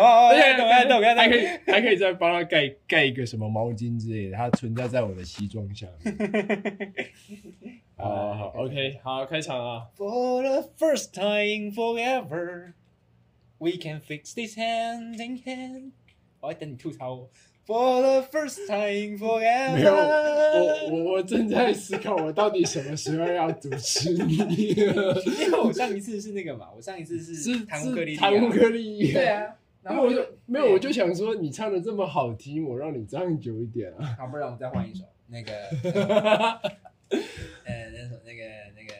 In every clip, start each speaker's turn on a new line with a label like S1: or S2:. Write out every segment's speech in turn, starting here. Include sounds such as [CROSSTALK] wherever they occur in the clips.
S1: 哦，懂了懂了，
S2: 还可以还可以再帮他盖盖一个什么毛巾之类的，它存在在我的西装下面。好好，OK，好，开场啊。
S1: For the first time forever, we can fix this hand in hand。我在等你吐槽我。For the first time
S2: 没有，我
S1: forever。
S2: 我我我正在思考，我到底什么时候要主持你？[LAUGHS]
S1: 因为我上一次是那个嘛，我上一次是
S2: 是
S1: 弹乌克丽丽啊，
S2: 弹乌克丽丽。
S1: 对。啊，然后我
S2: 就没有，我就想说，你唱的这么好听，我让你唱久一点啊。
S1: 好，不然我再换一首 [LAUGHS] 那个，呃，那首那个那个，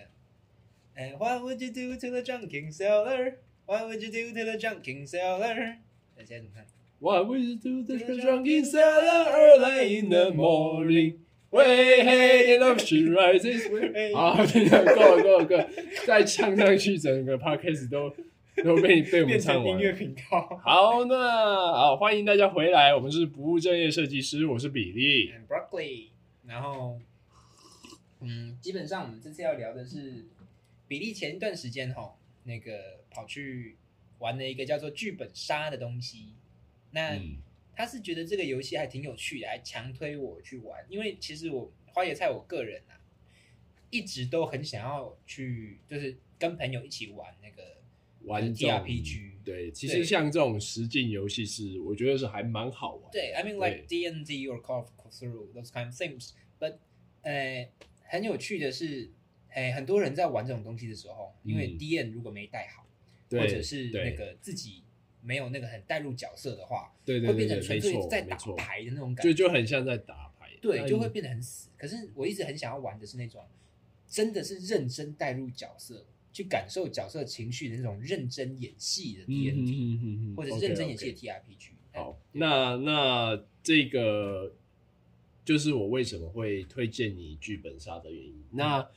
S1: 呃，What would you do to the drunken sailor? What would you do to the drunken sailor? 那现在怎么看？
S2: What would you do to the drunken sailor early in the morning? Way ahead of she rises. 好，等一下，够了，够了，够了，再唱上去，整个 podcast 都都被被我们唱完
S1: 成音。乐频道。
S2: 好，那好，欢迎大家回来，我们是不务正业设计师，我是比利。
S1: and broccoli。然后，嗯，基本上我们这次要聊的是比利前一段时间哈，那个跑去玩了一个叫做剧本杀的东西。那、
S2: 嗯，
S1: 他是觉得这个游戏还挺有趣的，还强推我去玩。因为其实我花野菜我个人啊，一直都很想要去，就是跟朋友一起玩那个
S2: 玩 T R
S1: P G。
S2: 对，其实像这种实境游戏是，我觉得是还蛮好玩的。
S1: 对，I mean like D N D or Call of Cthulhu those kind of things。But 呃，很有趣的是，哎，很多人在玩这种东西的时候，因为
S2: 嗯
S1: D N 如果没带好，
S2: 对
S1: 或者是那个自己没有那个很带入角色的话，
S2: 对对
S1: 会变成纯粹在打，牌的那种感
S2: 就
S1: 觉。
S2: 就很像在打牌。
S1: 对，就会变得很死。可是我一直很想要玩的是那种真的是认真带入角色，去感受角色情绪的那种认真演戏的 N
S2: 嗯
S1: 或者是认真演戏的 T R P G。
S2: 好，那那这个就是我为什么会推荐你剧本杀的原因。那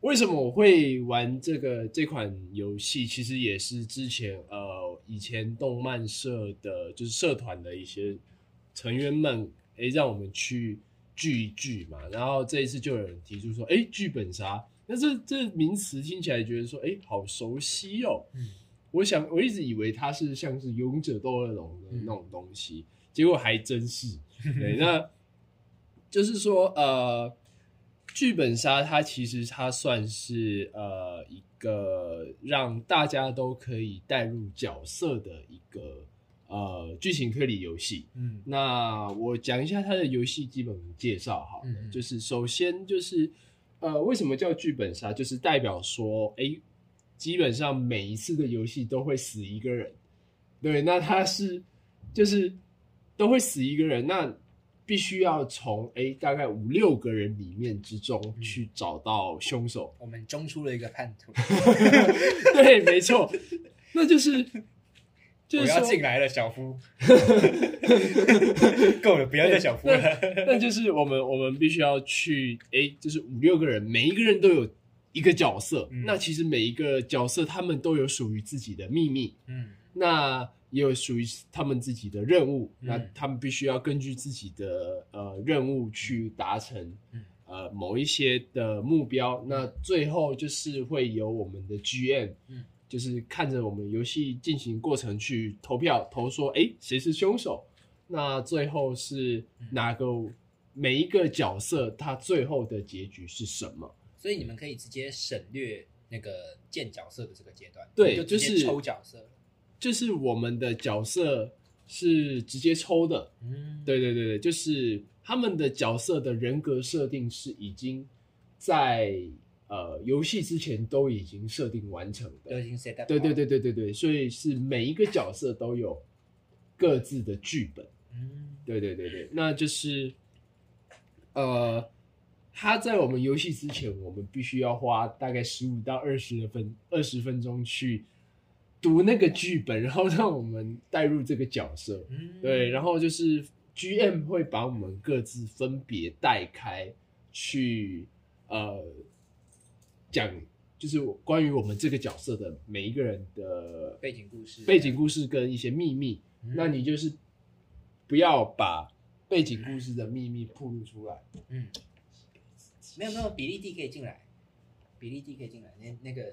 S2: 为什么我会玩这个这款游戏？其实也是之前呃以前动漫社的，就是社团的一些成员们，诶，让我们去聚一聚嘛。然后这一次就有人提出说，诶，剧本杀，那这这名词听起来觉得说，诶，好熟悉哦。
S1: 嗯
S2: 我想我一直以为它是像是勇者斗恶龙的
S1: 嗯
S2: 那种东西，结果还真是。对，那就是说，呃，剧本杀它其实它算是呃一个让大家都可以带入角色的一个呃剧情推理游戏。
S1: 嗯
S2: 那我讲一下它的游戏基本介绍好了，
S1: 嗯嗯
S2: 就是首先就是呃，为什么叫剧本杀？就是代表说，哎，基本上每一次的游戏都会死一个人，对，那他是就是都会死一个人，那必须要从哎大概五六个人里面之中
S1: 嗯。
S2: 去找到凶手，
S1: 我们中出了一个叛徒，[LAUGHS]
S2: 对，没错，那就是就
S1: 我
S2: 是说
S1: 要进来了，小夫。[LAUGHS] 够了，不要再小夫了。
S2: 那就是我们我们必须要去，哎，就是五六个人，每一个人都有一个角色。
S1: 嗯。
S2: 那其实每一个角色他们都有属于自己的秘密，
S1: 嗯。
S2: 那也有属于他们自己的任务。
S1: 嗯
S2: 那他们必须要根据自己的呃任务去达成
S1: 嗯
S2: 呃某一些的目标。那最后就是会由我们的 GM，
S1: 嗯
S2: 就是看着我们游戏进行过程去投票，投说，哎，谁是凶手？那最后是哪个？每一个角色他最后的结局是什么？
S1: 所以你们可以直接省略那个建角色的这个阶段，
S2: 对
S1: 就直接
S2: 就是
S1: 抽角色。
S2: 就是我们的角色是直接抽的，
S1: 嗯，
S2: 对对对对，就是他们的角色的人格设定是已经在呃游戏之前都已经设定完成的。
S1: 都已经 set up
S2: 对对，对对对对，所以是每一个角色都有各自的剧本。
S1: 嗯
S2: 对对对对，那就是呃，他在我们游戏之前，我们必须要花大概十五到二十分二十分钟去读那个剧本，然后让我们带入这个角色。
S1: 嗯，
S2: 对，然后就是 GM 会把我们各自分别带开去呃讲，就是关于我们这个角色的每一个人的
S1: 背景故事，
S2: 背景故事跟一些秘密。
S1: 嗯
S2: 那你就是不要把背景故事的秘密暴露出来。
S1: 嗯，没有没有，比利弟可以进来，比利弟可以进来。那那个，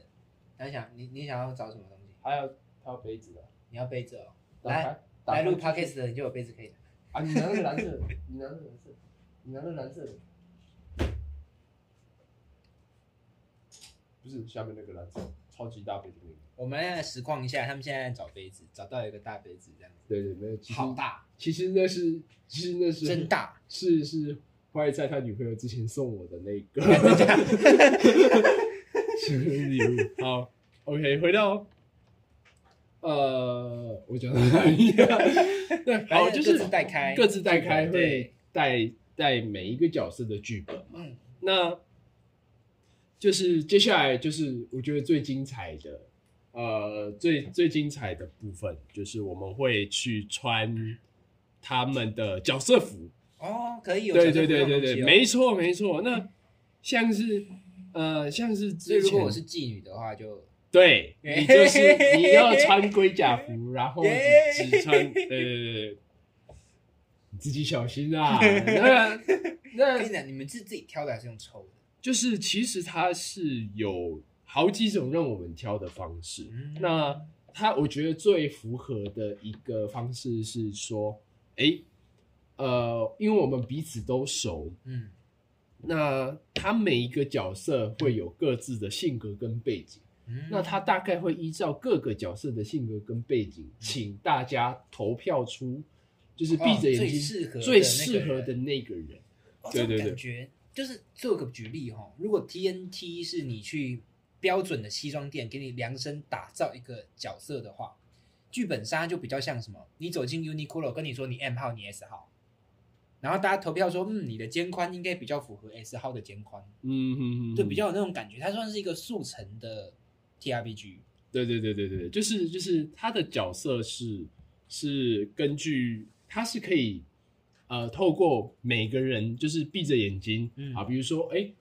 S1: 他想你你想要找什么东西？
S2: 他要他要杯子的，
S1: 你要杯子哦。
S2: 打开
S1: 来来录 podcast 的你就有杯子可以拿。
S2: 啊！你拿那个蓝色的，你拿那个蓝色的，你拿那个蓝色的，不是下面那个蓝色，超级大杯的那个。
S1: 我们来实况一下，他们现在在找杯子，找到一个大杯子，这样子，
S2: 对对，没有，其实
S1: 好大，
S2: 其实那是，其实那是
S1: 真大。
S2: 是是坏在他女朋友之前送我的那个生日礼物。好，OK，回到呃，我讲到哪里啊？对，[LAUGHS] 好，就是
S1: 各自带开
S2: 各自带开
S1: 对
S2: 会带带每一个角色的剧本嘛。
S1: 嗯，
S2: 那就是接下来就是我觉得最精彩的，呃，最最精彩的部分就是我们会去穿他们的角色服。
S1: 哦，可以有
S2: 对对对对对，没错没错。那像是呃，像是之前
S1: 所以如果我是妓女的话，就
S2: 对你就是你要穿龟甲服，然后
S1: 耶
S2: 只只穿对对对对，你自己小心啊。那那
S1: 跟你讲，你们是自己挑的还是用抽的？
S2: 就是其实它是有好几种让我们挑的方式。
S1: 嗯
S2: 那它我觉得最符合的一个方式是说，哎，呃，因为我们彼此都熟，
S1: 嗯
S2: 那他每一个角色会有各自的性格跟背景，
S1: 嗯，
S2: 那他大概会依照各个角色的性格跟背景，请大家投票出，就是闭着眼睛、
S1: 哦最适合的
S2: 最适合的
S1: 那
S2: 那个人。
S1: 哦这种
S2: 对对对
S1: 感觉就是做个举例哈，如果 TNT 是你去标准的西装店给你量身打造一个角色的话，剧本杀就比较像什么？你走进 Uniqlo 跟你说你 M 号，你 S 号，然后大家投票说，嗯，你的肩宽应该比较符合 S 号的肩宽，
S2: 嗯哼哼，
S1: 对，比较有那种感觉。它算是一个速成的 TRPG，
S2: 对对对对对，就是就是他的角色是是根据他是可以呃透过每个人就是闭着眼睛、
S1: 嗯。
S2: 啊，比如说哎，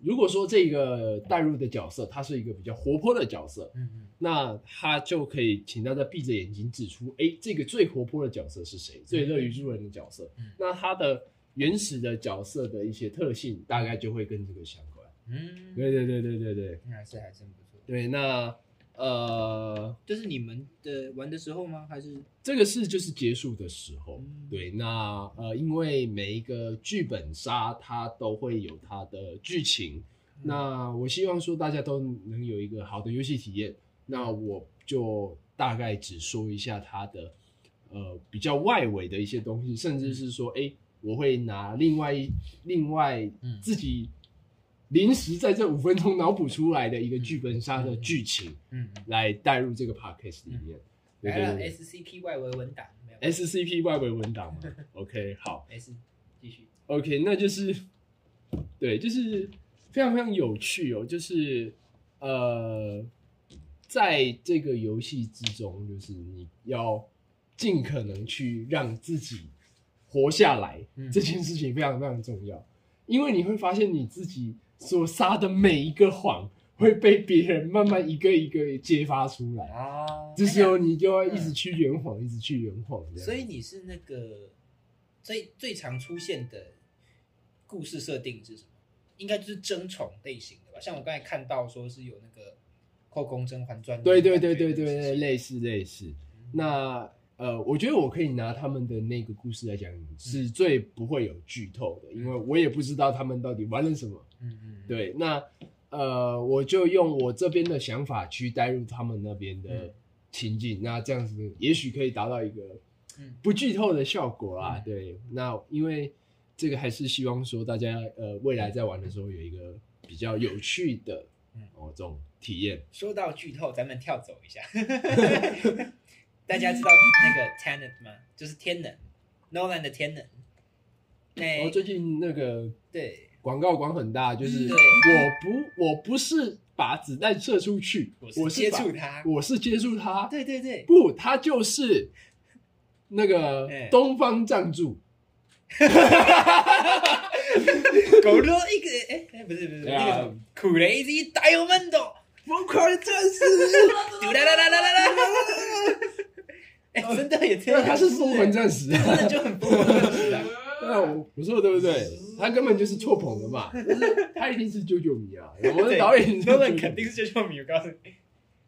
S2: 如果说这个带入的角色他是一个比较活泼的角色，
S1: 嗯嗯。
S2: 那他就可以请大家闭着眼睛指出，哎，这个最活泼的角色是谁，最乐于助人的角色，
S1: 嗯。
S2: 那他的原始的角色的一些特性大概就会跟这个相关。
S1: 嗯，
S2: 对对对对对对。
S1: 那还是还真不错。
S2: 对，那呃。
S1: 这是你们的玩的时候吗？还是？
S2: 这个是就是结束的时候，
S1: 嗯。
S2: 对，那呃，因为每一个剧本杀它都会有它的剧情，
S1: 嗯。
S2: 那我希望说大家都能有一个好的游戏体验，那我就大概只说一下它的呃比较外围的一些东西，甚至是说，哎、我会拿另外一另外
S1: 嗯。
S2: 自己临时在这五分钟脑补出来的一个剧本杀的剧情
S1: 嗯嗯。
S2: 来带入这个 podcast 里面，对
S1: 来了
S2: 对。对对
S1: SCP 外围文档没有。
S2: SCP 外围文档嘛？[LAUGHS] OK，好。
S1: S 继续
S2: ，OK，那就是对，就是非常非常有趣哦，就是呃，在这个游戏之中，就是你要尽可能去让自己活下来，
S1: 嗯。
S2: 这件事情非常非常重要，因为你会发现你自己所撒的每一个谎会被别人慢慢一个一个揭发出来。
S1: 啊
S2: 这时候你就要一直去圆谎，一直去圆谎，
S1: 所以你是那个最最常出现的故事设定是什么？应该就是争宠类型的吧？像我刚才看到说是有那个《后宫甄嬛传》，
S2: 对对对对对对，类似类似。
S1: 嗯
S2: 那呃，我觉得我可以拿他们的那个故事来讲，是最不会有剧透的，因为我也不知道他们到底玩了什么。
S1: 嗯嗯，
S2: 对，那呃，我就用我这边的想法去带入他们那边的
S1: 嗯
S2: 情境，那这样子也许可以达到一个
S1: 嗯
S2: 不剧透的效果啦。
S1: 嗯
S2: 对，那因为这个还是希望说大家呃未来在玩的时候有一个比较有趣的
S1: 嗯
S2: 哦这种体验。
S1: 说到剧透，咱们跳走一下。大家知道那个 Tenant 吗？就是天能，Nolan 的天能。那、
S2: 哦，最近那个
S1: 对，
S2: 广告广很大，就是我不我不是把子弹射出去，
S1: 我是接触它。
S2: 我是接触它，
S1: 对对对，
S2: 不，他就是那个
S1: 哎。
S2: 东方藏柱，[LAUGHS]
S1: 狗肉一个哎哎，不是不是那个什么 Crazy Diamond，
S2: 疯狂的战士，[LAUGHS]
S1: 嘟啦啦啦啦啦啦，哎，真的也这样，
S2: 他是疯狂战士
S1: 真
S2: 啊！
S1: 的就很疯狂战士啊！
S2: 那我我说的对不对？他根本就是错捧的嘛，他一定是九九迷啊！[LAUGHS] 我们的导演是
S1: 他们
S2: 啾啾迷
S1: 肯定是救救迷，我告诉你，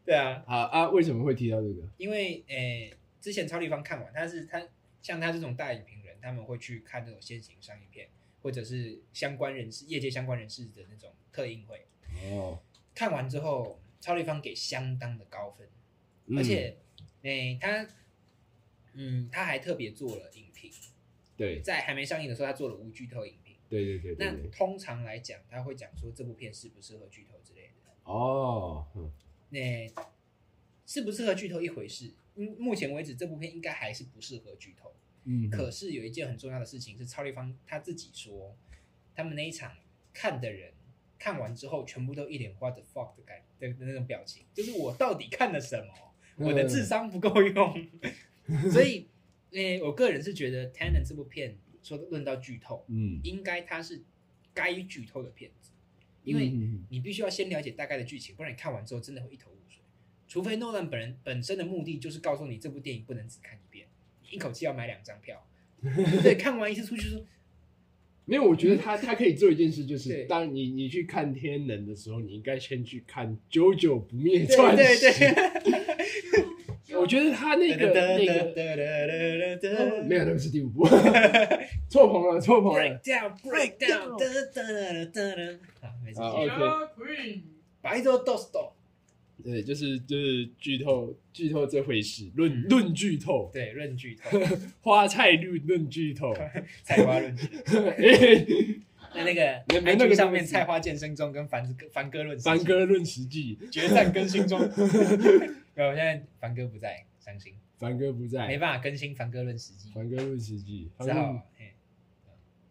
S1: 对啊，
S2: 啊啊，为什么会提到这个？
S1: 因为诶、之前超立方看完，他是他像他这种大影评人，他们会去看那种先行商业片，或者是相关人士、业界相关人士的那种特映会。
S2: 哦，
S1: 看完之后，超立方给相当的高分，
S2: 嗯
S1: 而且诶、他嗯他还特别做了影评，
S2: 对
S1: 在还没上映的时候，他做了无剧透影评。
S2: 对对对对
S1: 那，通常来讲，他会讲说这部片适不适合剧透之类的。
S2: 哦，嗯
S1: 那适不适合剧透一回事，嗯，目前为止这部片应该还是不适合剧透。
S2: 嗯，
S1: 可是有一件很重要的事情是，超立方他自己说，他们那一场看的人看完之后，全部都一脸 what the fuck 的感的的那种表情，就是我到底看了什么？我的智商不够用。[LAUGHS] 所以，诶、我个人是觉得《Tenet》这部片说论到剧透，
S2: 嗯，
S1: 应该它是该剧透的片子，因为
S2: 嗯
S1: 你必须要先了解大概的剧情，不然你看完之后真的会一头雾水。除非诺兰本人本身的目的就是告诉你这部电影不能只看一遍，一口气要买两张票。[LAUGHS] 对，看完一次出去说，
S2: 没有，我觉得他他可以做一件事，就是
S1: 对
S2: 当你你去看《天能》的时候，你应该先去看《久久不灭
S1: 对
S2: 传
S1: 对
S2: 奇》
S1: 对，[LAUGHS]
S2: 我觉得他那个那个哦没有，那个是第五部，错棚了，错棚了
S1: break。down break down，好。
S2: OK
S1: 白昼 dos
S2: 对，就是就是剧透剧透这回事，论
S1: 嗯
S2: 论剧透，
S1: 对，论剧透，[LAUGHS]
S2: 花菜论论剧透。[LAUGHS]
S1: 菜花论剧透。
S2: 哎 [LAUGHS]
S1: 那那个
S2: 那个
S1: IG 上面菜花健身中跟凡哥凡哥论
S2: 凡哥论实际，
S1: 决战更新中。没有，现在凡哥不在，伤心，
S2: 凡哥不在，
S1: 没办法更新凡哥论实际，
S2: 凡哥论实际，
S1: 只好嘿。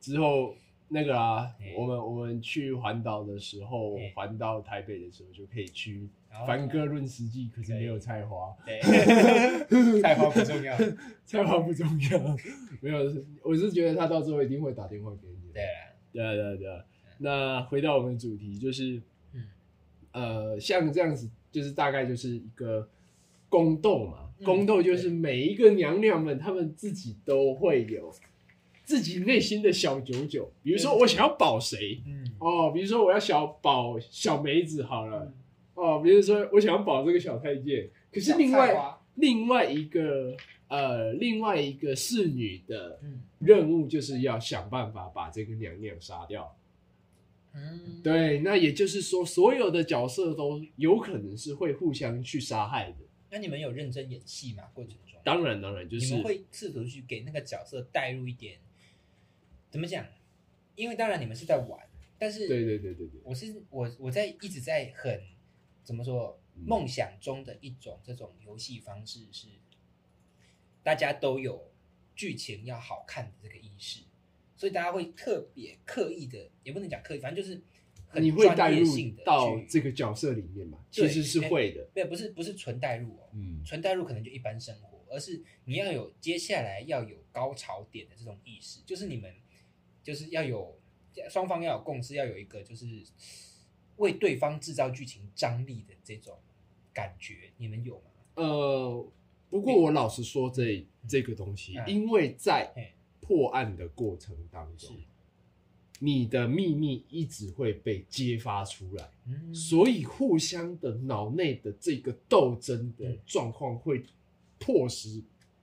S2: 之后那个啊，我们我们去环岛的时候，环到台北的时候就可以去凡哥论实际，可是没有菜花，
S1: 对，[LAUGHS] [LAUGHS] 菜花不重要。[LAUGHS]
S2: 菜花不重要，没有，我是觉得他到最后一定会打电话给你。
S1: 对了，
S2: 对啊对啊对啊。那回到我们的主题，就是
S1: 嗯。
S2: 呃，像这样子，就是大概就是一个宫斗嘛。
S1: 嗯
S2: 宫斗就是每一个娘娘们，她们自己都会有自己内心的小九九。比如说，我想要保谁
S1: 嗯，
S2: 哦，比如说我要小保小梅子好了哦，比如说我想要保这个小太监，可是另外另外一个呃另外一个侍女的
S1: 嗯
S2: 任务就是要想办法把这个娘娘杀掉。
S1: 嗯，
S2: 对，那也就是说，所有的角色都有可能是会互相去杀害的。
S1: 那你们有认真演戏吗？过程中，
S2: 当然，当然就是
S1: 你们会试图去给那个角色带入一点，怎么讲？因为当然你们是在玩，但是
S2: 对对对对对，
S1: 我是我我在一直在很怎么说
S2: 嗯
S1: 梦想中的一种这种游戏方式是，大家都有剧情要好看的这个意识，所以大家会特别刻意的，也不能讲刻意，反正就是很
S2: 你会带入到
S1: 去
S2: 这个角色里面嘛？其
S1: 对
S2: 实是会的。
S1: 对，不是不是纯带入哦，
S2: 嗯
S1: 纯带入可能就一般生活，而是你要有接下来要有高潮点的这种意识，就是你们就是要有双方要有共识，要有一个就是为对方制造剧情张力的这种感觉，你们有吗？
S2: 呃，不过我老实说这这个东西，
S1: 嗯
S2: 因为在破案的过程当中，你的秘密一直会被揭发出来，
S1: 嗯，
S2: 所以互相的脑内的这个斗争的
S1: 嗯
S2: 状况会迫使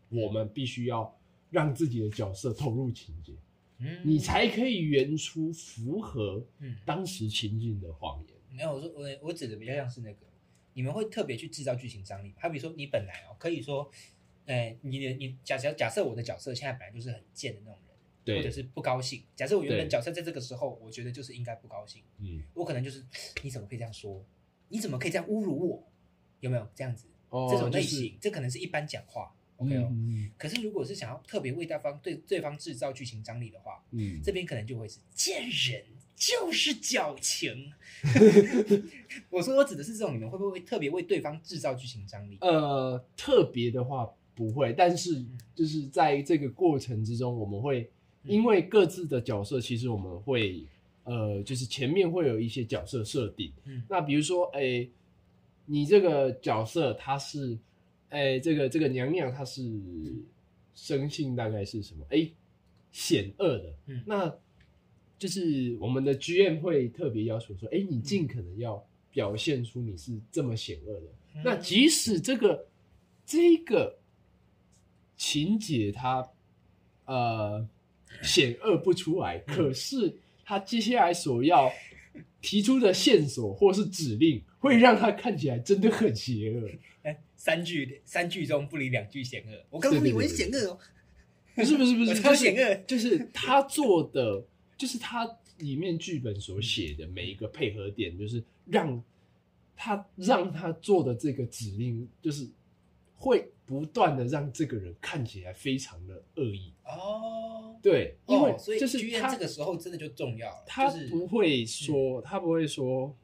S2: 我们必须要让自己的角色投入情节，
S1: 嗯
S2: 你才可以圆出符合
S1: 嗯，
S2: 当时情境的谎言。
S1: 没有，我说我我指的比较像是那个，你们会特别去制造剧情张力，好比说你本来哦可以说，哎，你的你假设假设我的角色现在本来就是很贱的那种人。
S2: 对
S1: 或者是不高兴。假设我原本角色在这个时候，我觉得就是应该不高兴，
S2: 嗯，
S1: 我可能就是你怎么可以这样说？你怎么可以这样侮辱我？有没有这样子？
S2: 哦
S1: 这种类
S2: 就是
S1: 型，这可能是一般讲话，OK 哦。
S2: 嗯
S1: 可是如果是想要特别为对方对对方制造剧情张力的话，
S2: 嗯，
S1: 这边可能就会是贱人就是矫情。[LAUGHS] 我说我指的是这种，你们会不会特别为对方制造剧情张力？
S2: 呃，特别的话不会，但是
S1: 嗯
S2: 就是在这个过程之中，我们会因为各自的角色，其实我们会呃，就是前面会有一些角色设定。
S1: 嗯
S2: 那比如说，哎、你这个角色他是，哎、这个这个娘娘她是生性大概是什么？哎、险恶的。
S1: 嗯
S2: 那就是我们的 GM 会特别要求说，哎、你尽可能要表现出你是这么险恶的。那即使这个这个情节它呃险恶不出来，可是他接下来所要提出的线索或是指令，会让他看起来真的很邪恶。[LAUGHS]
S1: 哎，三句三句中不离两句险恶。我告诉你，我险恶哦。
S2: 不是不是不是，[LAUGHS] 就是
S1: 超险恶
S2: 就是他做的，就是他里面剧本所写的每一个配合点，就是让他让他做的这个指令，就是会不断的让这个人看起来非常的恶意。
S1: 哦，
S2: 对，因为
S1: 哦所以
S2: 就是他
S1: 剧院这个时候真的就重要了，
S2: 他不会说，他不会说，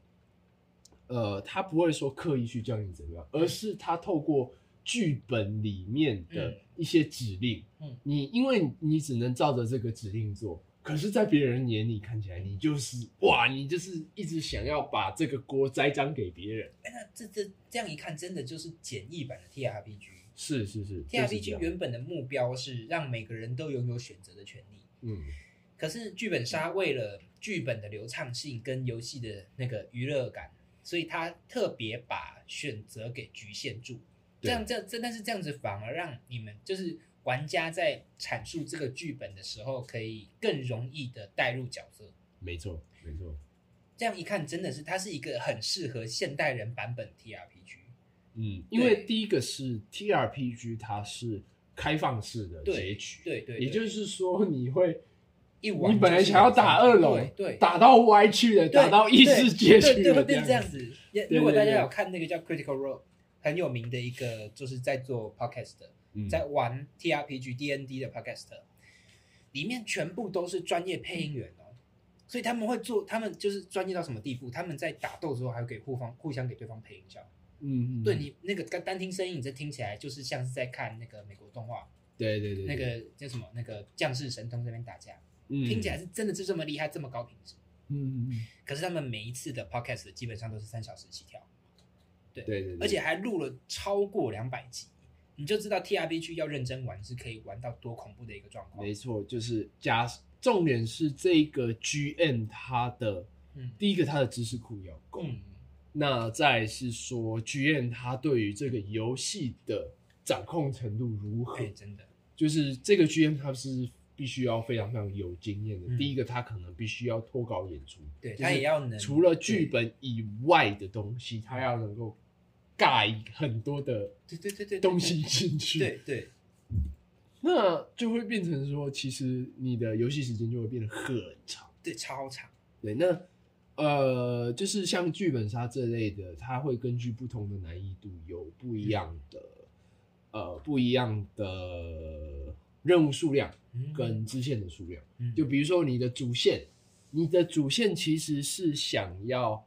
S2: 呃，他不会说刻意去教你怎么样，而是他透过剧本里面的
S1: 嗯。
S2: 一些指令，
S1: 嗯。
S2: 你因为你只能照着这个指令做，可是，在别人眼里看起来，你就是哇，你就是一直想要把这个锅栽赃给别人。
S1: 哎，那这这这样一看，真的就是简易版的 TRPG。
S2: 是是是
S1: TRPG 原本的目标是让每个人都拥有选择的权利，
S2: 嗯
S1: 可是剧本杀为了剧本的流畅性跟游戏的那个娱乐感，所以他特别把选择给局限住。这样这样这，但是这样子反而让你们就是玩家在阐述这个剧本的时候，可以更容易的带入角色。
S2: 没错没错，
S1: 这样一看，真的是它是一个很适合现代人版本 TRPG。
S2: 嗯，因为第一个是 TRPG，它是开放式的
S1: 对
S2: 结局，
S1: 对对，
S2: 也
S1: 对
S2: 就是说你会。
S1: 一玩
S2: 你本来想要打二楼
S1: 对，对，
S2: 打到歪去的，
S1: 对
S2: 打到异世界去
S1: 对对，会
S2: 了，
S1: 变这样
S2: 子。
S1: 如果大家有看那个叫 Critical Role 很有名的一个，就是在做 podcast 在玩 TRPG D N D 的 podcast，里面全部都是专业配音员哦，所以他们会做，他们就是专业到什么地步？他们在打斗之后还会给互方互相给对方配音效。
S2: 嗯，嗯
S1: 对，你那个单单听声音，你这听起来就是像是在看那个美国动画，
S2: 对对对，
S1: 那个叫什么那个将士神通这边打架，
S2: 嗯。
S1: 听起来是真的是这么厉害，这么高品质。
S2: 嗯，嗯嗯。
S1: 可是他们每一次的 podcast 基本上都是三小时起跳，
S2: 对对对，
S1: 而且还录了超过两百集，你就知道 TRPG 要认真玩是可以玩到多恐怖的一个状况。
S2: 没错，就是加重点是这个 GM 它的
S1: 嗯
S2: 第一个它的知识库要够，
S1: 嗯，
S2: 那再是说 GM 它对于这个游戏的掌控程度如何
S1: 哎、？真的，
S2: 就是这个 GM 他是必须要非常非常有经验的。
S1: 嗯
S2: 第一个，他可能必须要脱稿演出，
S1: 对他也要能
S2: 除了剧本以外的东西，他要能够盖很多的
S1: 对对对对对
S2: 东西进去。
S1: 对对
S2: 那就会变成说，其实你的游戏时间就会变得很长。
S1: 对超长，
S2: 对，那呃，就是像剧本杀这类的，它会根据不同的难易度有不一样的、呃不一样的任务数量
S1: 嗯
S2: 跟支线的数量。
S1: 嗯
S2: 就比如说你的主线，你的主线其实是想要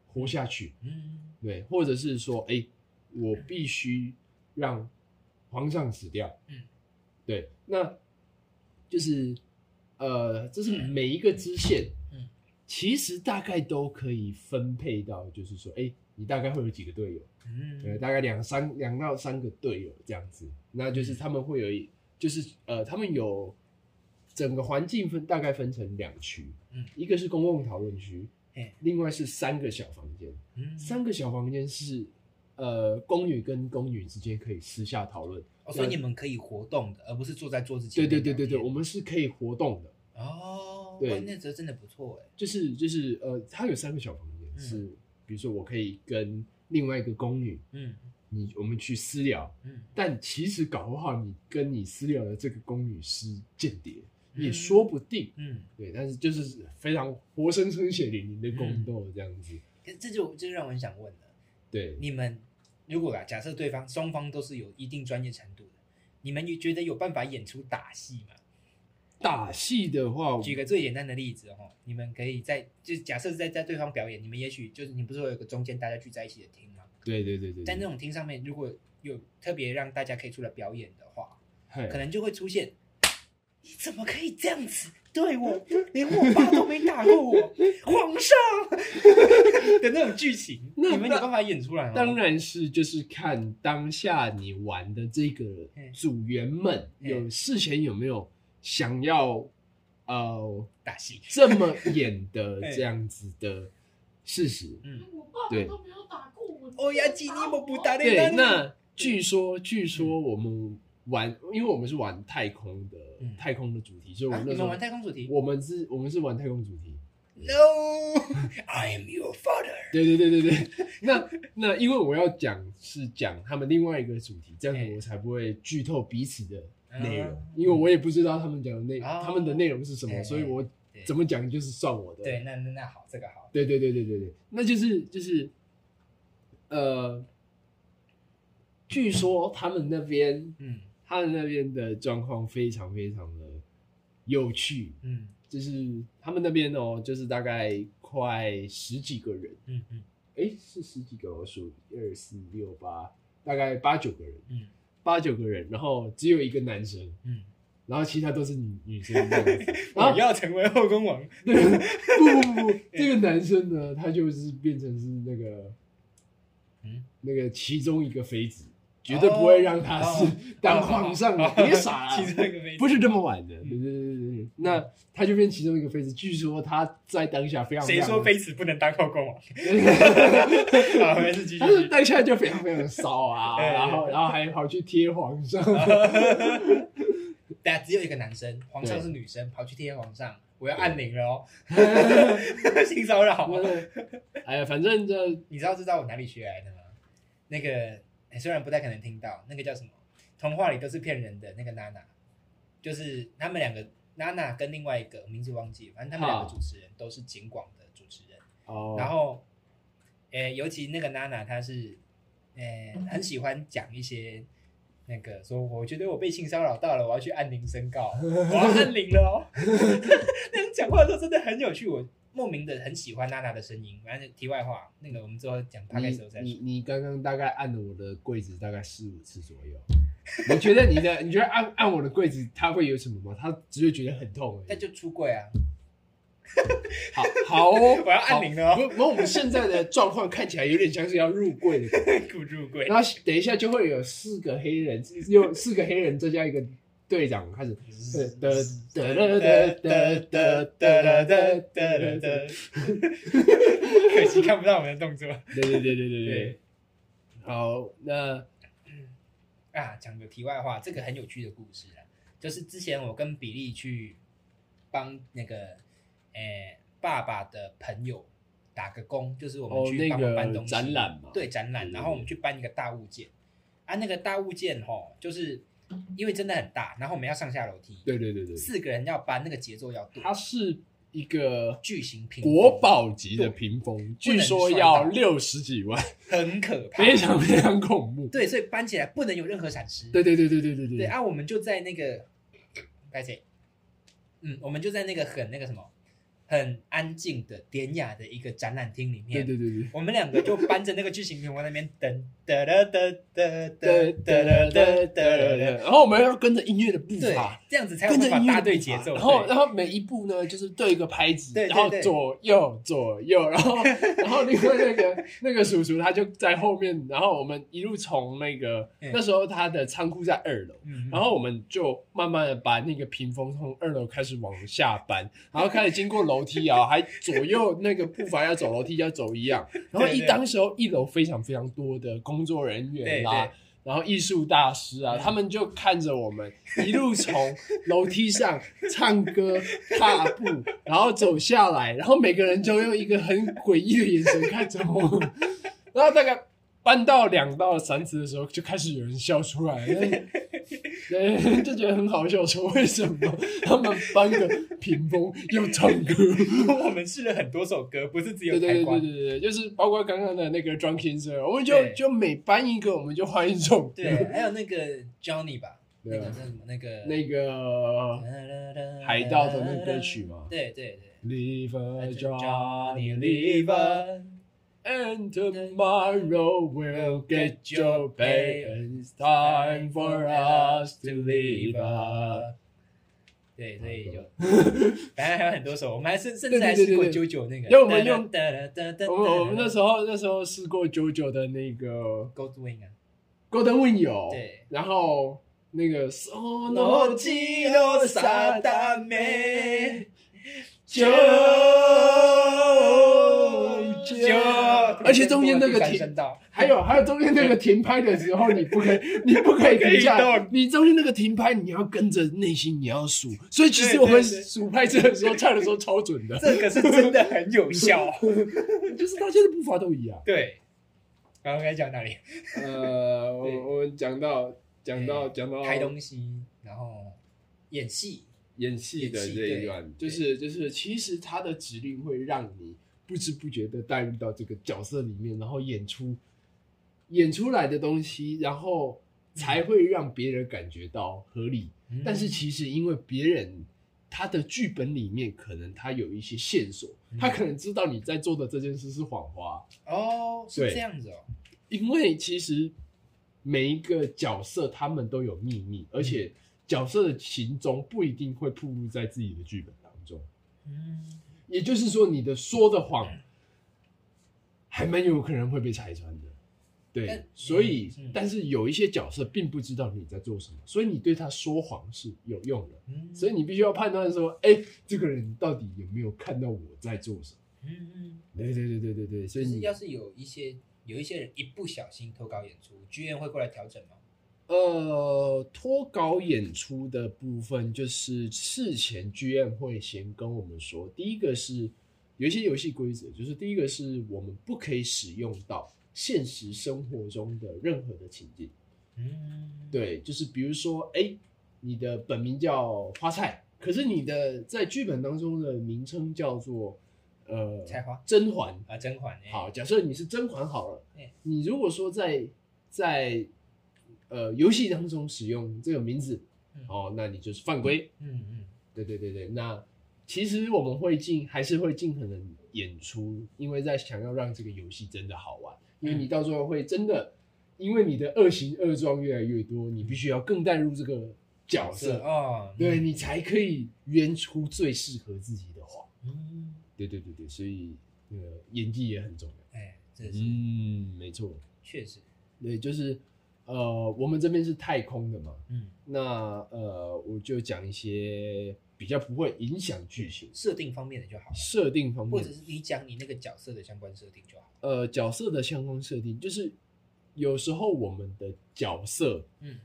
S2: 活下去，
S1: 嗯。
S2: 对，或者是说，哎，我必须让皇上死掉，
S1: 嗯，
S2: 对，那就是呃，这是每一个支线，
S1: 嗯，
S2: 其实大概都可以分配到，就是说，哎，你大概会有几个队友，呃，
S1: 嗯
S2: 大概两三两到三个队友这样子，那就是他们会有一，就是呃，他们有整个环境分大概分成两区，
S1: 嗯。
S2: 一个是公共讨论区
S1: 嘿，
S2: 另外是三个小房间，
S1: 嗯。
S2: 三个小房间是呃宫女跟宫女之间可以私下讨论，
S1: 哦，所以你们可以活动的，而不是坐在桌子前
S2: 对。对对对对，我们是可以活动的，
S1: 哦，
S2: 对。
S1: 哇那则真的不错哎。
S2: 就是就是呃，它有三个小房间，
S1: 嗯。
S2: 是比如说我可以跟另外一个宫女，
S1: 嗯。
S2: 你我们去私聊，
S1: 嗯。
S2: 但其实搞不好你跟你私聊的这个宫女是间谍，
S1: 嗯
S2: 也说不定。
S1: 嗯，
S2: 对，但是就是非常活生生血淋淋的宫斗这样子。
S1: 可这就这就让我很想问了，
S2: 对，
S1: 你们如果啊，假设对方双方都是有一定专业程度的，你们觉得有办法演出打戏吗？
S2: 打戏的话，
S1: 举个最简单的例子哦，你们可以在就假设在在对方表演，你们也许就是你不是会有个中间大家聚在一起的厅吗？
S2: 对对对对，
S1: 在那种厅上面，如果有特别让大家可以出来表演的话，可能就会出现，你怎么可以这样子对我？[LAUGHS] 连我爸都没打过我，[LAUGHS] 皇上 [LAUGHS] 的那种剧情，
S2: 那
S1: 你们有办法演出来吗？
S2: 当然是就是看当下你玩的这个组员们
S1: 嗯
S2: 有事前有没有想要呃
S1: 打戏，
S2: 这么演的
S1: 嘿
S2: 这样子的事实。
S1: 嗯，
S3: 我爸爸都没有打过我。
S1: 哦呀，吉尼莫不打
S2: 对，那据说据说我们玩，因为我们是玩太空的、
S1: 嗯
S2: 太空的主题，所以我
S1: 啊
S2: 们那时候、
S1: 你们玩太空主题
S2: 我们是我们是玩太空主题。
S1: ？No，I [LAUGHS] am your father。
S2: 对对对对对，那那因为我要讲是讲他们另外一个主题，这样
S1: 哎
S2: 子我才不会剧透彼此的内容，
S1: 嗯
S2: 因为我也不知道他们讲的内、
S1: 哦
S2: 他们的内容是什么，
S1: 哎
S2: 所以我
S1: 对
S2: 怎么讲就是算我的。
S1: 对，那那那好，这个好。
S2: 对对对对对对，那就是就是，呃，据说他们那边
S1: 嗯
S2: 他们那边的状况非常非常的有趣，
S1: 嗯
S2: 就是他们那边哦，就是大概快十几个人，
S1: 嗯嗯。
S2: 诶，是十几个，我数一二四六八，大概八九个人，
S1: 嗯。
S2: 八九个人，然后只有一个男生，
S1: 嗯，
S2: 然后其他都是女女生这样子，[LAUGHS] 然后
S1: 要成为后宫王。
S2: 对，不不不不，这个男生呢，他就是变成是那个，
S1: 嗯
S2: 那个其中一个妃子，绝对不会让他是
S1: 哦
S2: 当皇上别傻
S1: 其
S2: 了，不是这么玩的。对对对对对，那他就变其中一个妃子，据说他在当下非常，
S1: 谁说
S2: 妃？
S1: 子不能当后宫啊？好，没事，继续。
S2: 他是当下就非常非常骚啊，
S1: 哎
S2: 然后然后还跑去贴皇上，
S1: 对啊，只有一个男生，皇上是女生，跑去贴皇上，我要按铃了哦，性骚扰。
S2: 哎呀，反正这
S1: 你知道知道我哪里学来的吗？那个、哎虽然不太可能听到，那个叫什么？童话里都是骗人的那个娜娜，就是他们两个娜娜跟另外一个名字忘记，反正他们两个主持人都是景广的主持人。
S2: 哦，
S1: 然后，呃，尤其那个娜娜，她是，呃，很喜欢讲一些那个说，我觉得我被性骚扰到了，我要去按铃申告，我要按铃了哦。[LAUGHS] 那种讲话的时候真的很有趣，我莫名的很喜欢娜娜的声音。反正题外话，那个我们之后讲大概时候再说。
S2: 你你你刚刚大概按了我的柜子大概四五次左右，[LAUGHS] 你觉得你的你觉得按按我的柜子他会有什么吗？他只会觉得很痛而已。
S1: 那就出柜啊！[LAUGHS]
S2: 好好哦，[LAUGHS]
S1: 我要按铃了哦
S2: 不，不，我们现在的状况看起来有点像是要入柜的，
S1: 不入柜。
S2: 然后等一下就会有四个黑人，有四个黑人再加一个队长开始。哒哒哒哒哒哒哒哒哒。
S1: 可惜看不到我们的动作
S2: 对对对对对对。好，那
S1: 啊。讲个题外话，这个很有趣的故事啊，就是之前我跟比利去帮那个诶、爸爸的朋友打个工，就是我们去帮忙搬东西，
S2: 展览嘛
S1: 对展览，然后我们去搬一个大物件啊，那个大物件吼，就是因为真的很大，然后我们要上下楼梯，
S2: 对对对对，
S1: 四个人要搬，那个节奏要对，
S2: 它是一个
S1: 巨型屏
S2: 国宝级的屏风，据说要六十几万，[LAUGHS]
S1: 很可怕，
S2: 非常非常恐怖。
S1: 对，所以搬起来不能有任何闪失，
S2: 对对对对对对对。
S1: 对啊，我们就在那个，该谁？嗯，我们就在那个很那个什么，很安静的典雅的一个展览厅里面。
S2: 对对对对。
S1: 我们两个就搬着那个巨型屏风那边等，哒哒哒哒哒
S2: 对对对对对对，然后我们要跟着音乐的步伐，，
S1: 这样子才有
S2: 跟着音乐
S1: 办法搭
S2: 的步伐
S1: 对节奏。
S2: 然后然后每一步呢，就是对一个拍子，然后左右左右，[LAUGHS] 然后然后另外那个那个叔叔他就在后面，然后我们一路从那个
S1: 嗯
S2: 那时候他的仓库在二楼，
S1: 嗯，
S2: 然后我们就慢慢的把那个屏风从二楼开始往下搬，然后开始经过楼梯啊，还左右那个步伐要走楼梯要走一样，然后一当时候一楼非常非常多的工作人员
S1: 对
S2: 啦、
S1: 对。
S2: 然后艺术大师啊，
S1: 嗯
S2: 他们就看着我们一路从楼梯上唱歌、踏步，然后走下来，然后每个人就用一个很诡异的眼神看着我们，然后大概搬到两到三次的时候，就开始有人笑出来，对，就觉得很好笑，说为什么他们搬个屏风又唱歌？[LAUGHS]
S1: 我们试了很多首歌，不是只有
S2: 对对对对。对对，就是包括刚刚的那个 Drunken Sir，我们就就每搬一个，我们就换一首歌。
S1: 对，还有那个 Johnny 吧，那个叫什么？那个
S2: 那个海盗的那个歌曲嘛
S1: 对对对。
S2: Live a
S1: Johnny
S2: Johnny
S1: Live
S2: Live，And tomorrow we'll get your pay, and it's time for us to leave.
S1: 对，所以就反正还有很多首，我们还甚甚至还试过九九那个，
S2: 因为我们用
S1: 哒哒哒哒哒
S2: 我们我们那时候那时候试过九九的那个
S1: Gold Wing 啊
S2: ，Golden Wing 有，
S1: 对，
S2: 然后那个
S1: 九九，
S2: 而且中间那个停还有还有中间那个停拍的时候，你不可以 [LAUGHS] 你不可以停下你中间那个停拍你要跟着内心你要数，所以其实我们数拍子的时候唱的时候超准的，
S1: 这个是真的很有效。[LAUGHS]
S2: 就是大家的步伐都一样。
S1: 对，刚刚该讲哪里？
S2: 呃，我我们讲到讲到讲到
S1: 拍东西，然后演戏，
S2: 演戏的这一段，就是就是，其实他的指令会让你不知不觉的带入到这个角色里面，然后演出演出来的东西，然后才会让别人感觉到合理。
S1: 嗯。
S2: 但是其实因为别人他的剧本里面可能他有一些线索，
S1: 嗯。
S2: 他可能知道你在做的这件事是谎话，
S1: 哦，是
S2: 对
S1: 这样子哦，
S2: 因为其实每一个角色他们都有秘密，而且角色的行踪不一定会暴露在自己的剧本当中。
S1: 嗯，
S2: 也就是说，你的说的谎还蛮有可能会被拆穿的。对，所以但是有一些角色并不知道你在做什么，所以你对他说谎是有用的。
S1: 嗯
S2: 所以你必须要判断说，哎，这个人到底有没有看到我在做什么？
S1: 嗯嗯，
S2: 对对对对对对，所以你
S1: 要是有一些有一些人一不小心脱稿演出，剧院会过来调整吗？
S2: 呃，脱稿演出的部分，就是事前剧院会先跟我们说，第一个是有一些游戏规则，就是第一个是我们不可以使用到现实生活中的任何的情境。
S1: 嗯，
S2: 对，就是比如说，哎，你的本名叫花菜，可是你的在剧本当中的名称叫做呃
S1: 菜花
S2: 甄嬛。
S1: 啊，甄嬛哎，
S2: 好，假设你是甄嬛好了
S1: 哎，
S2: 你如果说在在呃游戏当中使用这个名字
S1: 嗯，
S2: 哦，那你就是犯规。
S1: 嗯嗯
S2: 对对对对，那其实我们会尽还是会尽可能演出，因为在想要让这个游戏真的好玩，因为你到时候会真的，因为你的恶行恶状越来越多，你必须要更带入这个角色，
S1: 哦，
S2: 对你才可以圆出最适合自己的话。
S1: 嗯，
S2: 对对对对，所以那个演技也很重要。
S1: 哎，这是
S2: 嗯，没错。
S1: 确实，
S2: 对，就是呃，我们这边是太空的嘛，
S1: 嗯，
S2: 那呃，我就讲一些比较不会影响剧情。
S1: 设定方面的就好了，
S2: 设定方面。
S1: 或者，是你讲你那个角色的相关设定就好。
S2: 呃，角色的相关设定，就是有时候我们的角色
S1: 嗯，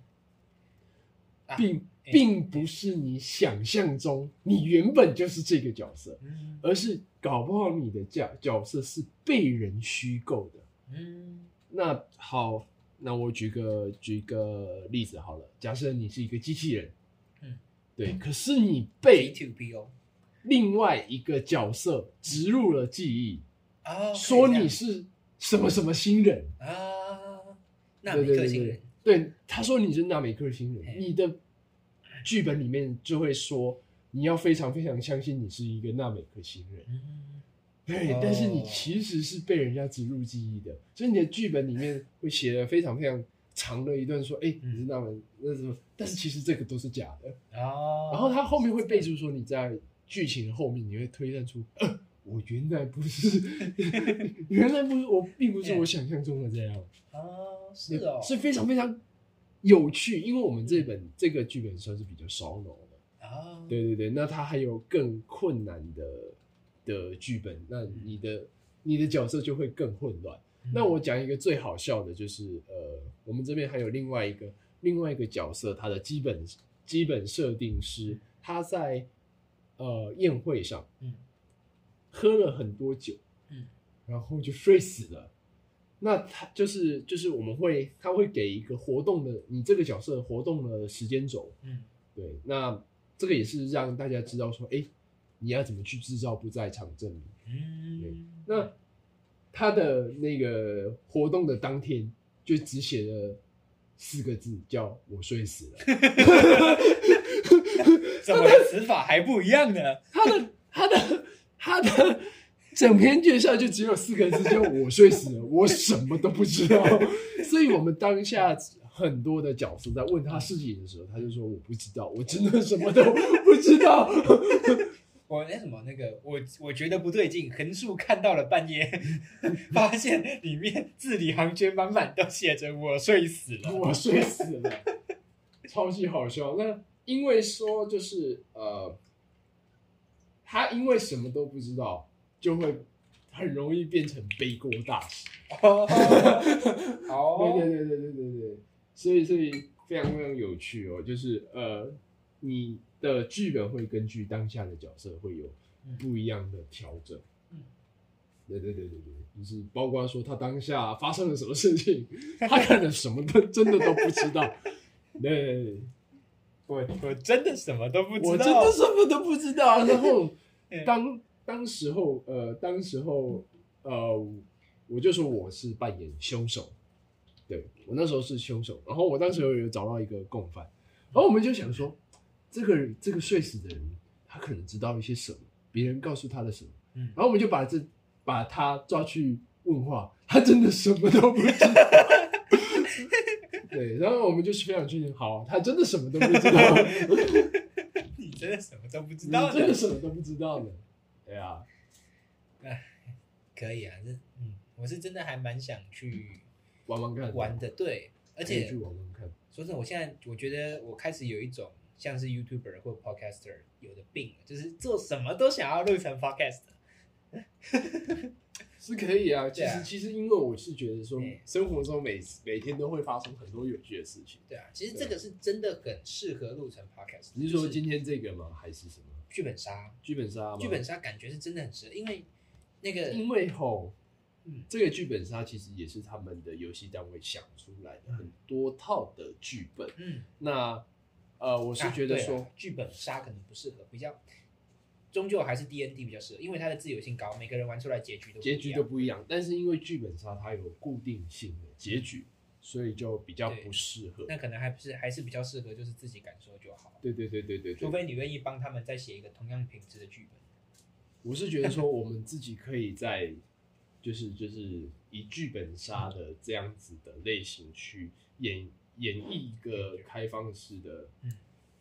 S1: 啊
S2: 并、
S1: 哎。
S2: 并不是你想象中你原本就是这个角色，
S1: 嗯。
S2: 而是搞不好你的角角色是被人虚构的。
S1: 嗯。
S2: 那好，那我举个举个例子好了，假设你是一个机器人，
S1: 嗯，
S2: 对，可是你被
S1: to B O
S2: 另外一个角色植入了记忆，
S1: 啊，
S2: 说你是什么什么新人，
S1: 啊，纳
S2: 对
S1: 米
S2: 对对对
S1: 克星人，
S2: 对，他说你是纳美克星人，你的剧本里面就会说你要非常非常相信你是一个纳美克星人，
S1: 嗯，
S2: 对，
S1: 哦
S2: 但是你其实是被人家植入记忆的，所以你的剧本里面会写了非常非常长的一段说，哎、你是纳美那什么，但是其实这个都是假的。
S1: 哦，
S2: 然后他后面会备注说你在剧情的后面你会推断出，呃，我原来不是，[LAUGHS] 原来不是，我并不是我想象中的这样，
S1: 哦，是哦，
S2: 是非常非常有趣，因为我们这本这个剧本算是比较烧脑的。
S1: 啊，
S2: 对对对，那它还有更困难的的剧本，那你的你的角色就会更混乱。
S1: 嗯。
S2: 那我讲一个最好笑的，就是呃，我们这边还有另外一个另外一个角色，他的基本基本设定是他在呃宴会上，
S1: 嗯，
S2: 喝了很多酒，
S1: 嗯，
S2: 然后就睡死了。那他就是就是我们会他会给一个活动的你这个角色活动的时间轴，
S1: 嗯。
S2: 对，那这个也是让大家知道说，哎，你要怎么去制造不在场证明。
S1: 嗯，
S2: 那他的那个活动的当天就只写了四个字，叫我睡死了。[LAUGHS]
S1: 怎么死法还不一样呢？
S2: 他的他的他的整篇介绍就只有四个字，就我睡死了，我什么都不知道。所以我们当下很多的角色在问他事情的时候，他就说我不知道，我真的什么都不知道。
S1: 我那什么那个，我我觉得不对劲，横竖看到了半夜，[LAUGHS] 发现里面字里行间满满都写着“我睡死了”，
S2: 我睡死了，超级好笑。那因为说就是呃，他因为什么都不知道，就会很容易变成背锅大师。
S1: 哦，[LAUGHS]
S2: 对对对对对对对，所以所以非常非常有趣哦，就是呃，你的剧本会根据当下的角色会有不一样的调整。
S1: 嗯，
S2: 对对对对对，就是包括说他当下发生了什么事情，[LAUGHS] 他可能什么都真的都不知道。[LAUGHS] 对，
S1: 我我真的什么都不知道，
S2: 我真的什么都不知道。然后 [LAUGHS]
S1: 嗯
S2: 当当时候呃，当时候呃，我就说我是扮演凶手，对我那时候是凶手。然后我当时候有找到一个共犯，然后我们就想说，这个这个睡死的人，他可能知道一些什么，别人告诉他的什么，
S1: 嗯
S2: 然后我们就把这把他抓去问话，他真的什么都不知道。对，然后我们就是非常确定，好，他真的什么都不知道，[LAUGHS]
S1: 你真的什么都不知
S2: 你
S1: 道
S2: 真的什么都不知道的。对啊，
S1: 可以啊，这嗯，我是真的还蛮想去
S2: 玩玩看，
S1: 玩的，对，而且
S2: 去玩玩看。
S1: 说真的，我现在我觉得我开始有一种像是 YouTuber 或 Podcaster 有的病，就是做什么都想要录成 Podcast。[LAUGHS]
S2: 是可以啊，其实其实因为我是觉得说，生活中每每天都会发生很多有趣的事情。
S1: 对啊，其实这个是真的很适合录成 Podcast。
S2: 你是说今天这个吗？还是什么
S1: 剧本杀？
S2: 剧本杀吗？
S1: 剧本杀感觉是真的很适合，因为那个
S2: 因为吼，
S1: 嗯
S2: 这个剧本杀其实也是他们的游戏单位想出来的很多套的剧本。
S1: 嗯，
S2: 那呃，我
S1: 我
S2: 是觉得说，
S1: 啊剧本杀可能不适合，比较终究还是 D N D 比较适合，因为它的自由性高，每个人玩出来结局都
S2: 结局
S1: 样
S2: 都不一样，但是因为剧本杀它有固定性的结局，所以就比较不适合。
S1: 那可能还不是还是比较适合，就是自己感受就好。
S2: 对对对对对对，
S1: 除非你愿意帮他们再写一个同样品质的剧本。
S2: 我是觉得说，我们自己可以在就是就是以剧本杀的这样子的类型去演演绎一个开放式的
S1: 嗯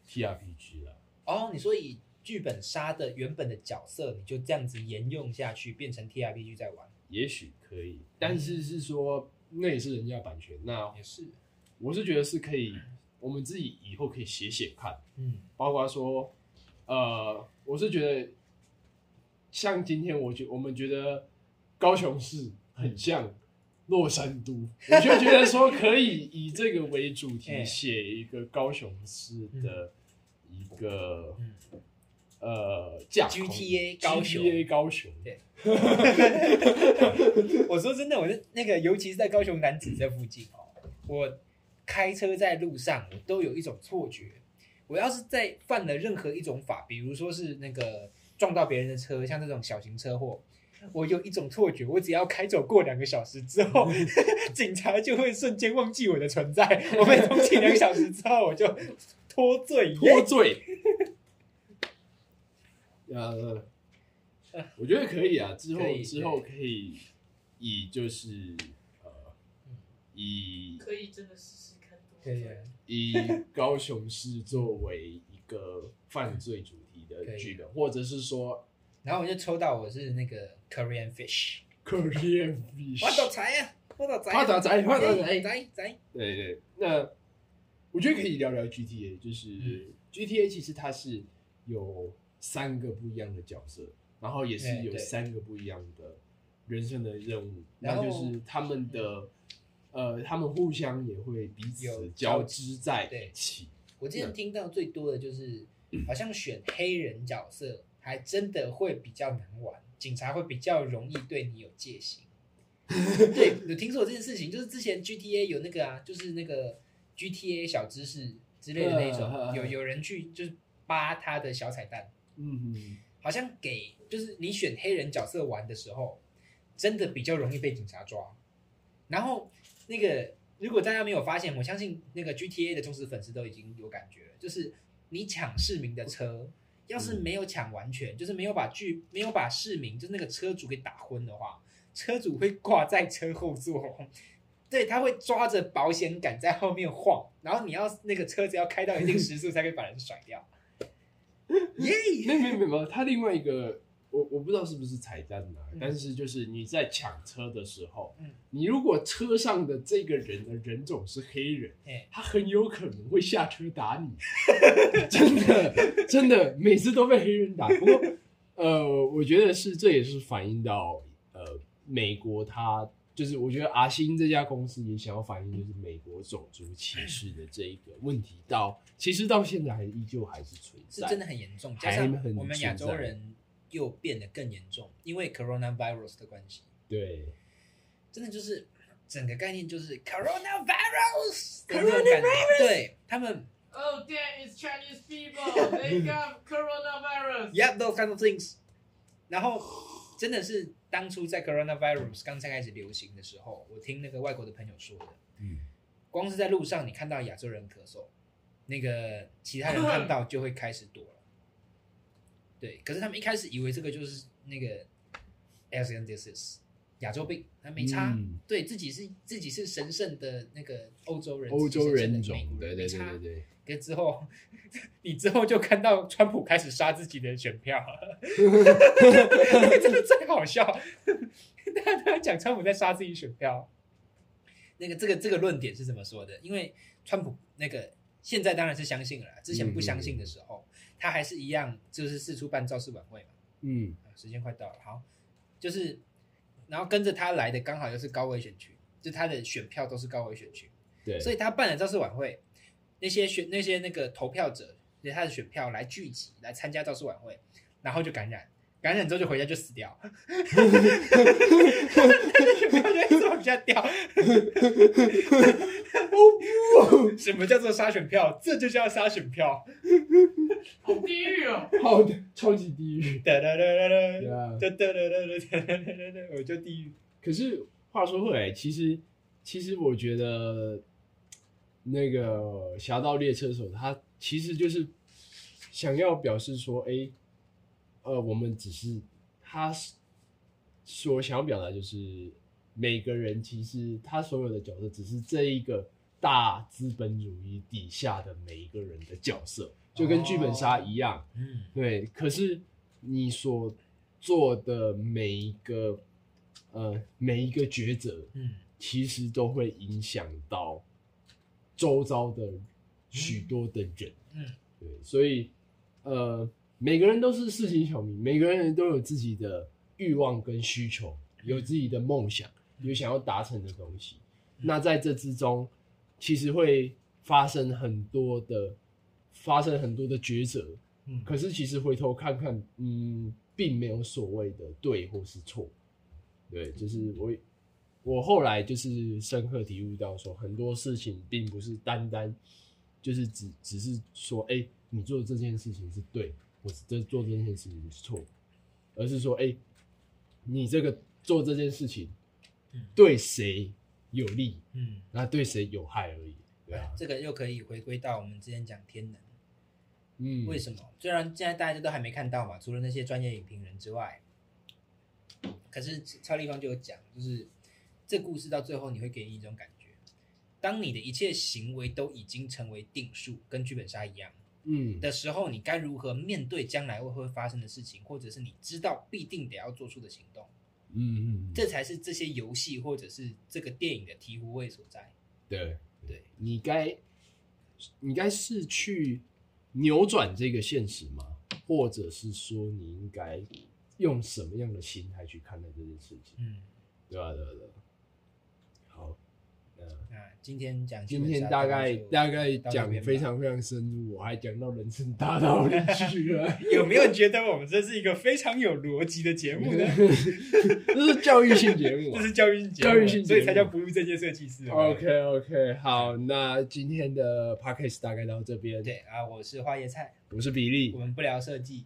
S2: TRPG 啦。
S1: 哦，你说以剧本杀的原本的角色，你就这样子沿用下去，变成 T R P G 在玩，
S2: 也许可以，但是是说那也是人家版权。那
S1: 也是。
S2: 我是觉得是可以，我们自己以后可以写写看，
S1: 嗯，
S2: 包括说，呃，我是觉得像今天我觉我们觉得高雄市很像洛杉矶，我就觉得说可以以这个为主题
S1: 哎
S2: 写一个高雄市的一个、
S1: 嗯。
S2: 呃架空。
S1: GTA 高雄。
S2: GTA 高雄，
S1: 对。[LAUGHS] 我说真的，我是那个，尤其是在高雄男子这附近哦，我开车在路上，我都有一种错觉，我要是在犯了任何一种法，比如说是那个撞到别人的车，像这种小型车祸。我有一种错觉，我只要开走过两个小时之后，[LAUGHS] 警察就会瞬间忘记我的存在。我被通缉两个小时之后，我就脱罪
S2: 脱罪。呃，我觉得可以啊，之后之后可以以就是呃以
S3: 可以真的试试看。
S1: 可以啊
S2: 以高雄市作为一个犯罪主题的剧本，或者是说
S1: 然后我就抽到我是那个 Korean Fish，Korean [LAUGHS]
S2: fish。
S1: 财啊，我倒财，
S2: 发大财发大财
S1: 财财，
S2: 对对，那我觉得可以聊聊 GTA，就是、
S1: 嗯。
S2: GTA 其实它是有三个不一样的角色，然后也是有三个不一样的人生的任务，
S1: 然后
S2: 那就是他们的呃，他们互相也会彼此交
S1: 交
S2: 织在一起。
S1: 我之前听到最多的就是，好像选黑人角色还真的会比较难玩，警察会比较容易对你有戒心。[LAUGHS] 对，有听说有这件事情，就是之前 GTA 有那个啊，就是那个 GTA 小知识之类的那一种，
S2: 嗯
S1: 有有人去就是扒他的小彩蛋，
S2: 嗯嗯，
S1: 好像给就是你选黑人角色玩的时候，真的比较容易被警察抓。然后那个如果大家没有发现，我相信那个 GTA 的忠实粉丝都已经有感觉了，就是你抢市民的车，要是没有抢完全，就是没有把剧没有把市民就是那个车主给打昏的话，车主会挂在车后座。对，他会抓着保险杆在后面晃，然后你要那个车子要开到一定时速才可以把人甩掉。[LAUGHS] 耶！
S2: 没有没有没有，他另外一个我我不知道是不是彩蛋啊，
S1: 嗯
S2: 但是就是你在抢车的时候，
S1: 嗯
S2: 你如果车上的这个人的人种是黑人，
S1: 哎，
S2: 他很有可能会下车打你，[LAUGHS] 真的真的每次都被黑人打。不过呃，我觉得是这也是反映到呃美国他。就是我觉得阿星这家公司也想要反映，就是美国种族歧视的这一个问题到，其实到现在还依旧还是存在，
S1: 是真的很严重，加
S2: 还
S1: 上
S2: 很
S1: 我们亚洲人又变得更严重，因为 coronavirus 的关系，
S2: 对。
S1: 真的就是整个概念就是 coronavirus，的感觉对他们
S3: Oh, damn, it's Chinese people. They got coronavirus.
S1: Yeah, those kind of things。然后真的是当初在 coronavirus 刚才开始流行的时候，我听那个外国的朋友说的，
S2: 嗯，
S1: 光是在路上你看到亚洲人咳嗽，那个其他人看到就会开始躲了。对，可是他们一开始以为这个就是那个 Asian disease 亚洲病，还没差，
S2: 嗯。
S1: 对自己是自己是神圣的那个欧洲人，
S2: 欧洲人种对对对对对，
S1: 跟之后，[LAUGHS] 你之后就看到川普开始杀自己的选票，那个真的最好笑。大家讲川普在杀自己选票，那个这个这个论点是怎么说的？因为川普那个现在当然是相信了啦，之前不相信的时候，他还是一样就是四处办造势晚会嘛。
S2: 嗯
S1: 啊时间快到了，好，就是然后跟着他来的刚好又是高危选区，就他的选票都是高危选区。
S2: 对，
S1: 所以他办了造势晚会，那些选那些那个投票者，就是他的选票来聚集来参加造势晚会，然后就感染，感染之后就回家就死掉，[LAUGHS] 选票就一直往下掉。[LAUGHS] 什么叫做杀选票？这就叫杀选票。
S3: 好地狱哦！
S2: 好的，超级地狱。
S1: 哒哒哒哒哒
S2: 啊，
S1: 哒哒哒哒哒哒哒哒，我就地狱。
S2: 可是话说回来，其实其实我觉得那个《侠盗猎车手》他其实就是想要表示说，哎，呃，我们只是他所想要表达就是每个人其实他所有的角色只是这一个大资本主义底下的每一个人的角色，就跟剧本杀一样。
S1: 嗯
S2: 对，可是你所做的每一个呃每一个抉择，
S1: 嗯
S2: 其实都会影响到周遭的许多的人。
S1: 嗯
S2: 对，所以呃，每个人都是市井小民，每个人都有自己的欲望跟需求，有自己的梦想，有想要达成的东西。那在这之中，其实会发生很多的，发生很多的抉择。
S1: 嗯
S2: 可是其实回头看看，嗯，并没有所谓的对或是错。对，就是我我后来就是深刻体悟到说，很多事情并不是单单就是只只是说，哎、你做这件事情是对，我这做这件事情是错，而是说，哎、你这个做这件事情
S1: 嗯
S2: 对谁有利，
S1: 嗯，
S2: 那对谁有害而已。对啊，
S1: 这个又可以回归到我们之前讲天能。
S2: 嗯，
S1: 为什么？虽然现在大家都还没看到嘛，除了那些专业影评人之外，可是超立方就有讲，就是这故事到最后你会给你一种感觉，当你的一切行为都已经成为定数，跟剧本杀一样
S2: 嗯，
S1: 的时候，你该如何面对将来会会发生的事情，或者是你知道必定得要做出的行动？
S2: 嗯嗯，
S1: 这才是这些游戏或者是这个电影的醍醐味所在。
S2: 对
S1: 对，
S2: 你该你该是去扭转这个现实吗？或者是说你应该用什么样的心态去看待这件事情？
S1: 嗯，
S2: 对吧、对啊、对
S1: 今天讲
S2: 今天大概大概讲非常非常深入，我还讲到人生大道理去了。[LAUGHS]
S1: 有没有觉得我们这是一个非常有逻辑的节目呢？[LAUGHS]
S2: 这是教育性节目啊、
S1: 这是教育性节目，
S2: 教育性
S1: 所以才叫不务正业设计师。
S2: OK OK，好，那今天的 Podcast 大概到这边。
S1: 对，啊，我是花椰菜，
S2: 我是比利
S1: 我，们不聊设计，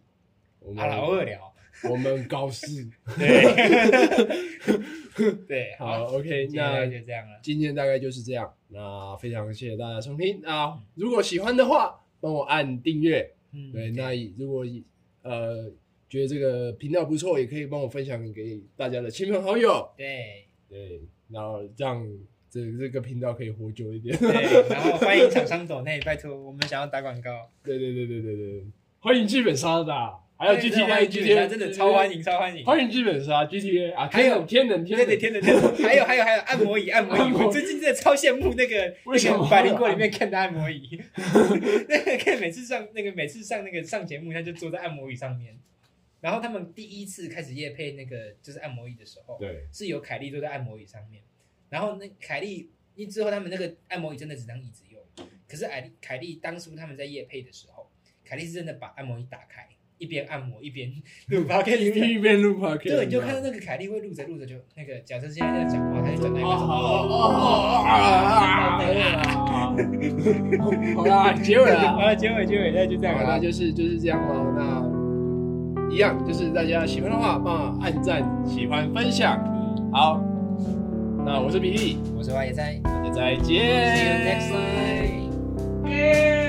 S2: 我们
S1: 啊，老二聊。
S2: 我们高四。
S1: 对，[LAUGHS] [LAUGHS] 对，
S2: 好
S1: 好
S2: ，，OK，那
S1: 就这样了。
S2: 今天大概就是这样。那非常谢谢大家收听。啊如果喜欢的话，帮我按订阅。
S1: 嗯，
S2: 对，那如果呃觉得这个频道不错，也可以帮我分享给大家的亲朋好友。
S1: 对
S2: 对，然后让这这个频道可以活久一点。
S1: 对，[LAUGHS] 然后欢迎厂商走内，拜托，我们想要打广告。
S2: 对对对对对对，欢迎剧本杀的啊，还有 GTA
S1: 剧本杀
S2: GTA
S1: 真的超欢迎，超欢迎。
S2: 欢迎剧本杀 GTA 啊，
S1: 还有
S2: 天能天能
S1: 对对，天的天的，还有还有还有按摩椅，按摩椅，我最近真的超羡慕那个那个百灵果里面看的按摩椅，那个看每次上那个每次上那个上节目，他就坐在按摩椅上面。然后他们第一次开始夜配那个就是按摩椅的时候，
S2: 对
S1: 是有凯莉坐在按摩椅上面，然后那凯莉，因为之后他们那个按摩椅真的只当椅子用，可是凯莉凯莉当初他们在夜配的时候，凯莉是真的把按摩椅打开，一边按摩 [LAUGHS] 一边录 p o d
S2: 一边录 p o d
S1: 对，你就看到那个凯莉会录着录着就那个，假设现在在讲话，他就讲到一
S2: 哦
S1: 半说
S2: 好啦，结尾了。
S1: 好了，结尾结尾，那就这样
S2: 好，那。就是就是这样咯。那一样，就是大家喜欢的话，帮我按赞、喜欢、分享。好，那我是比利，
S1: 我是花野菜
S2: 大家再见。
S1: ，See you next time。
S3: 耶